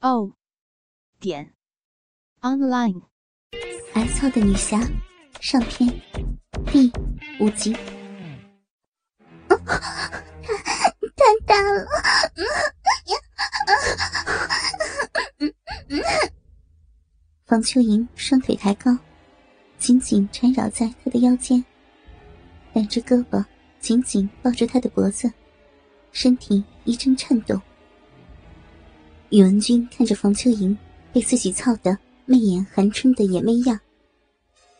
o 点 online。挨操的女侠上篇第五集。太大了！房秋莹双腿抬高，紧紧缠绕在他的腰间，两只胳膊紧紧抱住他的脖子，身体一阵颤抖。宇文君看着房秋莹被自己操得媚眼含春的野媚样，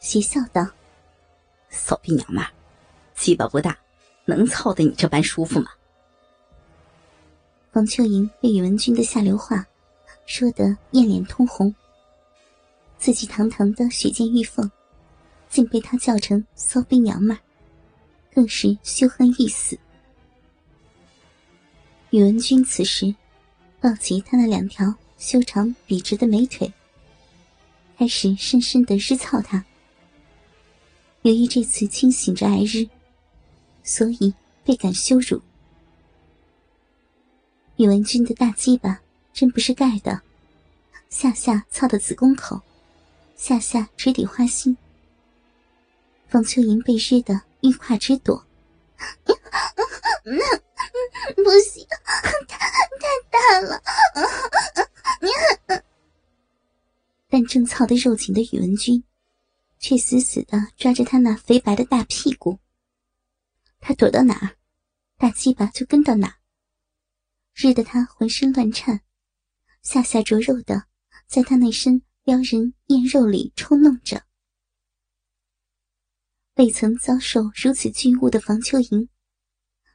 邪笑道：“骚逼娘们，鸡巴不大，能操得你这般舒服吗？”房秋莹被宇文君的下流话说得艳脸通红。自己堂堂的雪见玉凤，竟被他叫成骚逼娘们，更是羞恨欲死。宇文君此时抱起他那两条修长笔直的美腿，开始深深的日操他。由于这次清醒着挨日，所以倍感羞辱。宇文君的大鸡巴真不是盖的，下下操的子宫口。下下直抵花心，方秋莹被日的欲跨直躲，不行，但正操的肉紧的宇文君，却死死的抓着他那肥白的大屁股。他躲到哪儿，大鸡巴就跟到哪儿，日得他浑身乱颤，下下着肉的在他那身。撩人艳肉里抽弄着，未曾遭受如此巨物的房秋莹，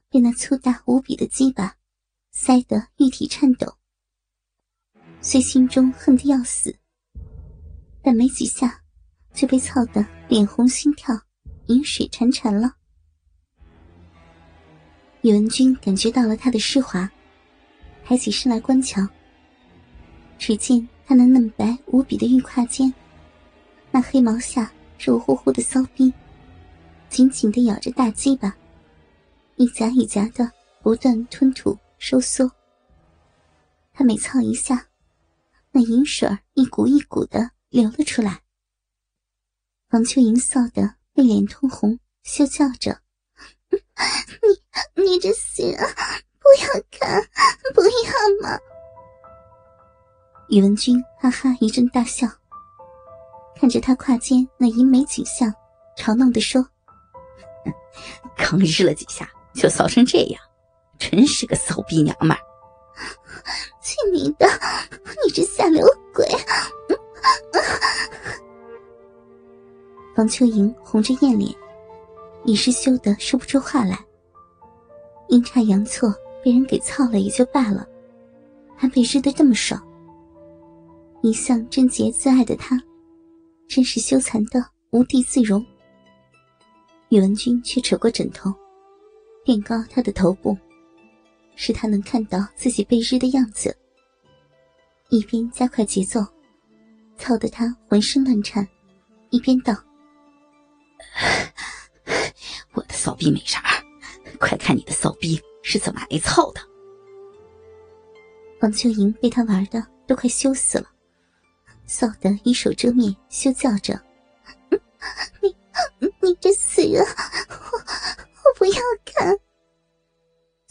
被那粗大无比的鸡巴塞得玉体颤抖。虽心中恨得要死，但没几下就被操得脸红心跳、饮水潺潺了。宇文君感觉到了他的湿滑，抬起身来观瞧，只见。他那嫩白无比的玉胯间，那黑毛下肉乎乎的骚逼，紧紧的咬着大鸡巴，一夹一夹的不断吞吐收缩。他每操一下，那银水一股一股的流了出来。王秋莹臊得泪脸通红，羞叫着：“你你这死人，不要看，不要嘛！”宇文君哈哈一阵大笑，看着他胯间那淫美景象，嘲弄的说：“刚日了几下就骚成这样，真是个骚逼娘们！”去你的！你这下流鬼！房秋莹红着艳脸，已是羞得说不出话来。阴差阳错被人给操了也就罢了，还被日得这么爽。一向贞洁自爱的他，真是羞惭的无地自容。宇文君却扯过枕头，垫高他的头部，使他能看到自己被日的样子。一边加快节奏，操得他浑身乱颤，一边道：“我的骚逼美人儿，快看你的骚逼是怎么挨操的！”王秋莹被他玩的都快羞死了。臊得一手遮面，羞叫着：“，你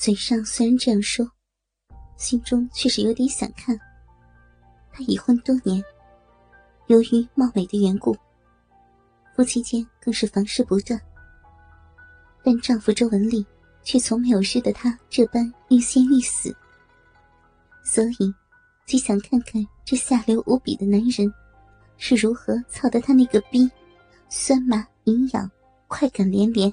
嘴上虽然这样说，心中却是有点想看。她已婚多年，由于貌美的缘故，夫妻间更是房事不断。但丈夫周文丽却从没有日得她这般欲仙欲死，所以。就想看看这下流无比的男人是如何操得他那个逼酸麻营养快感连连。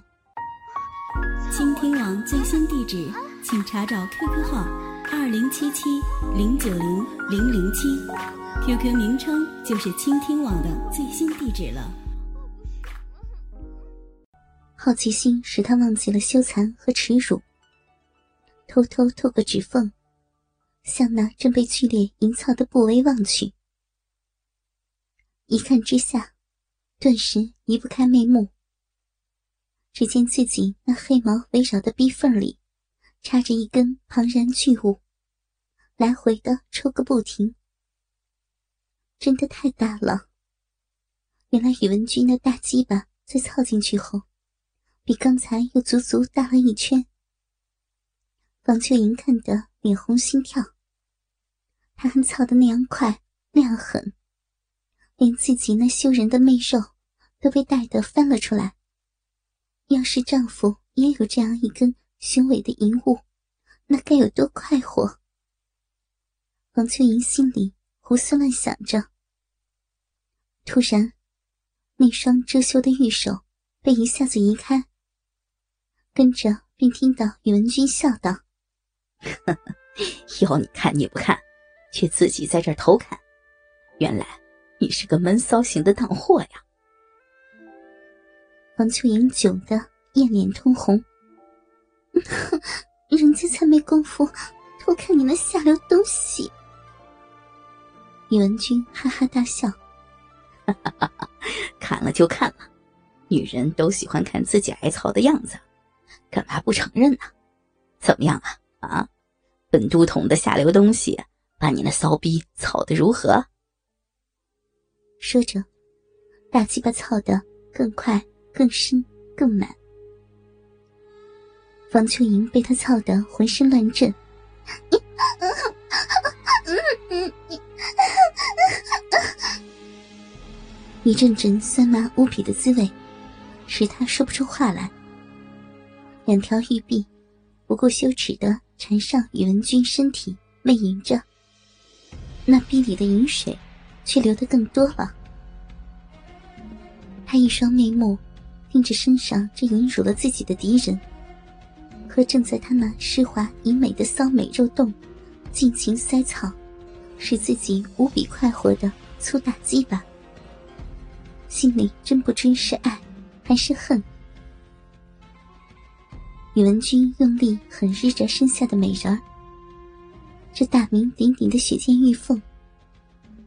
倾听网最新地址，请查找 QQ 号二零七七零九零零零七，QQ 名称就是倾听网的最新地址了。好奇心使他忘记了羞惭和耻辱，偷偷透过指缝，向那正被剧烈淫操的部位望去。一看之下，顿时移不开眉目。只见自己那黑毛围绕的逼缝里。插着一根庞然巨物，来回的抽个不停，真的太大了。原来宇文君的大鸡巴在操进去后，比刚才又足足大了一圈。王秋莹看得脸红心跳，他还操的那样快，那样狠，连自己那羞人的媚肉都被带得翻了出来。要是丈夫也有这样一根。雄伟的淫物，那该有多快活！王秋莹心里胡思乱想着。突然，那双遮羞的玉手被一下子移开，跟着便听到宇文君笑道：“要你看你不看，却自己在这儿偷看，原来你是个闷骚型的荡货呀！”王秋莹窘得艳脸通红。人家才没工夫偷看你那下流东西。宇文君哈哈大笑，哈哈哈哈看了就看了，女人都喜欢看自己挨操的样子，干嘛不承认呢？怎么样啊？啊，本都统的下流东西，把你那骚逼操的如何？说着，大鸡巴操的更快、更深、更满。房秋莹被他操得浑身乱震，一阵阵酸麻无比的滋味，使他说不出话来。两条玉臂不顾羞耻的缠上宇文君身体，媚淫着。那臂里的淫水却流得更多了。他一双媚目盯着身上这淫辱了自己的敌人。和正在他那湿滑淫美的骚美肉洞，尽情塞草，使自己无比快活的粗大鸡巴，心里真不知是爱还是恨。宇文君用力狠日着身下的美人儿，这大名鼎鼎的雪见玉凤，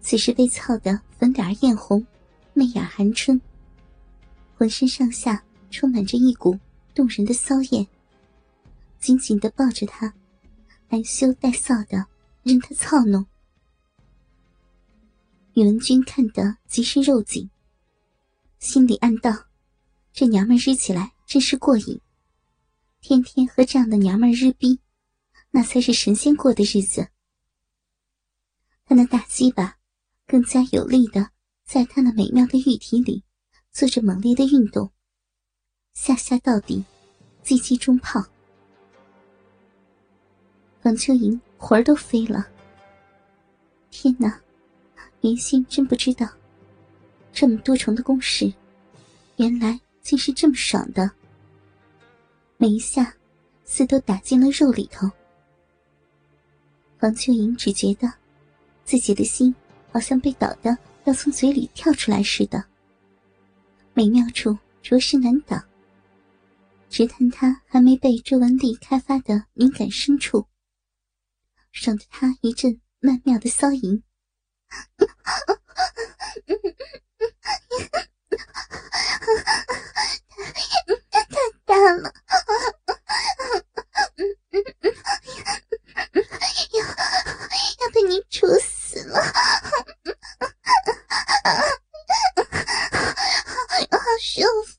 此时被操得粉脸艳红，媚眼含春，浑身上下充满着一股动人的骚艳。紧紧的抱着他，含羞带臊的任他操弄。宇文君看得极是肉紧，心里暗道：这娘们日起来真是过瘾。天天和这样的娘们日逼，那才是神仙过的日子。他那大鸡巴更加有力的在他那美妙的玉体里做着猛烈的运动，下下到底，击击中炮。王秋莹魂儿都飞了。天哪，云心真不知道，这么多重的攻势，原来竟是这么爽的。每一下，似都打进了肉里头。王秋莹只觉得，自己的心好像被捣的要从嘴里跳出来似的。美妙处着实难挡，直探他还没被周文丽开发的敏感深处。爽得他一阵曼妙的骚淫，太大了，要要被你处死了，好舒服。